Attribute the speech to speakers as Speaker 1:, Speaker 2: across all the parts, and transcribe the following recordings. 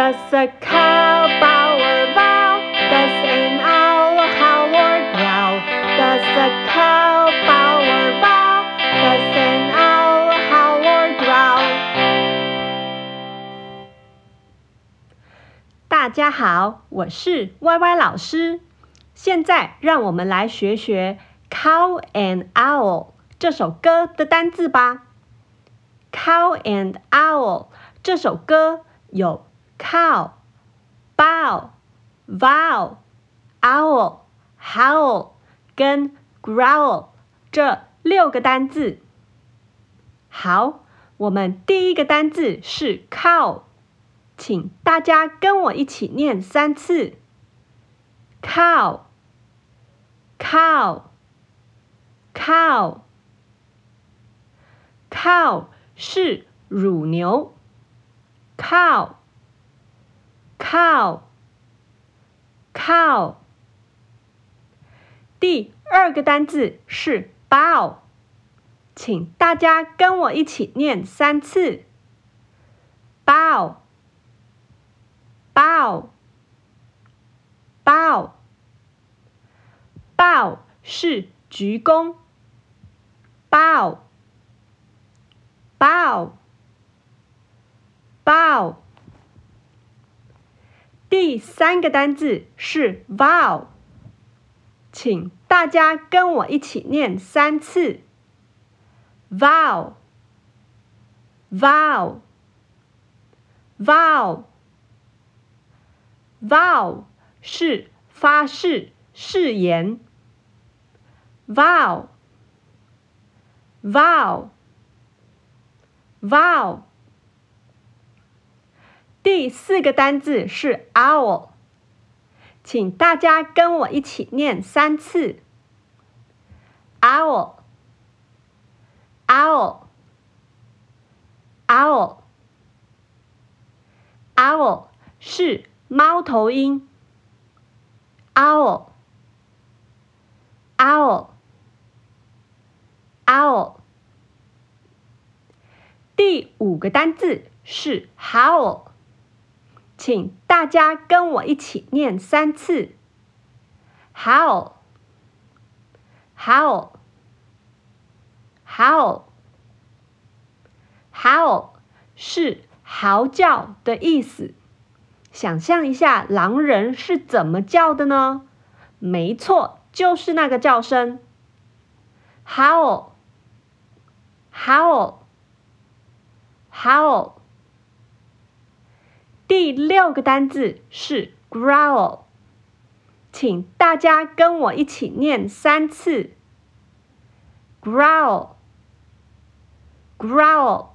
Speaker 1: Does a cow bow or vow? Does an owl howl or growl? Does a cow bow or vow? Does an owl howl or growl? 大家好，我是 YY 老师。现在让我们来学学《Cow and Owl》这首歌的单字吧。《Cow and Owl》这首歌有 cow、bow、vow、owl、howl 跟 growl 这六个单字。好，我们第一个单字是 cow，请大家跟我一起念三次。cow。cow cow cow 是乳牛，cow cow cow 第二个单字是 bow，请大家跟我一起念三次，bow bow bow bow 是鞠躬，bow bow bow。第三个单字是 vow，请大家跟我一起念三次，vow vow vow vow 是发誓、誓言。vow vow vow 第四个单字是 owl，请大家跟我一起念三次 owl owl owl owl 是猫头鹰 owl owl owl，第五个单字是 howl，请大家跟我一起念三次，howl，howl，howl，howl 是嚎叫的意思。想象一下，狼人是怎么叫的呢？没错，就是那个叫声，howl。Howl, howl。第六个单字是 growl，请大家跟我一起念三次。growl, growl,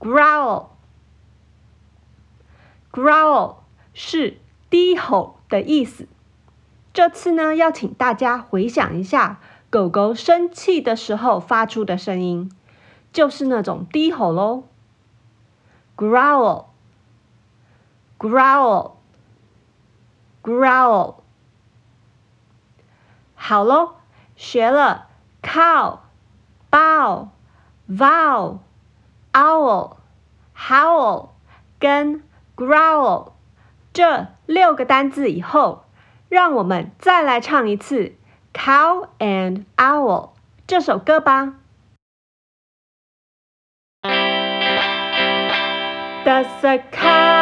Speaker 1: growl, growl 是低吼的意思。这次呢，要请大家回想一下。狗狗生气的时候发出的声音，就是那种低吼喽。growl Growl，growl，growl。好喽，学了 cow、bow、vow、owl、howl 跟 growl 这六个单字以后，让我们再来唱一次。Cow and Owl 这首歌吧。Does a cow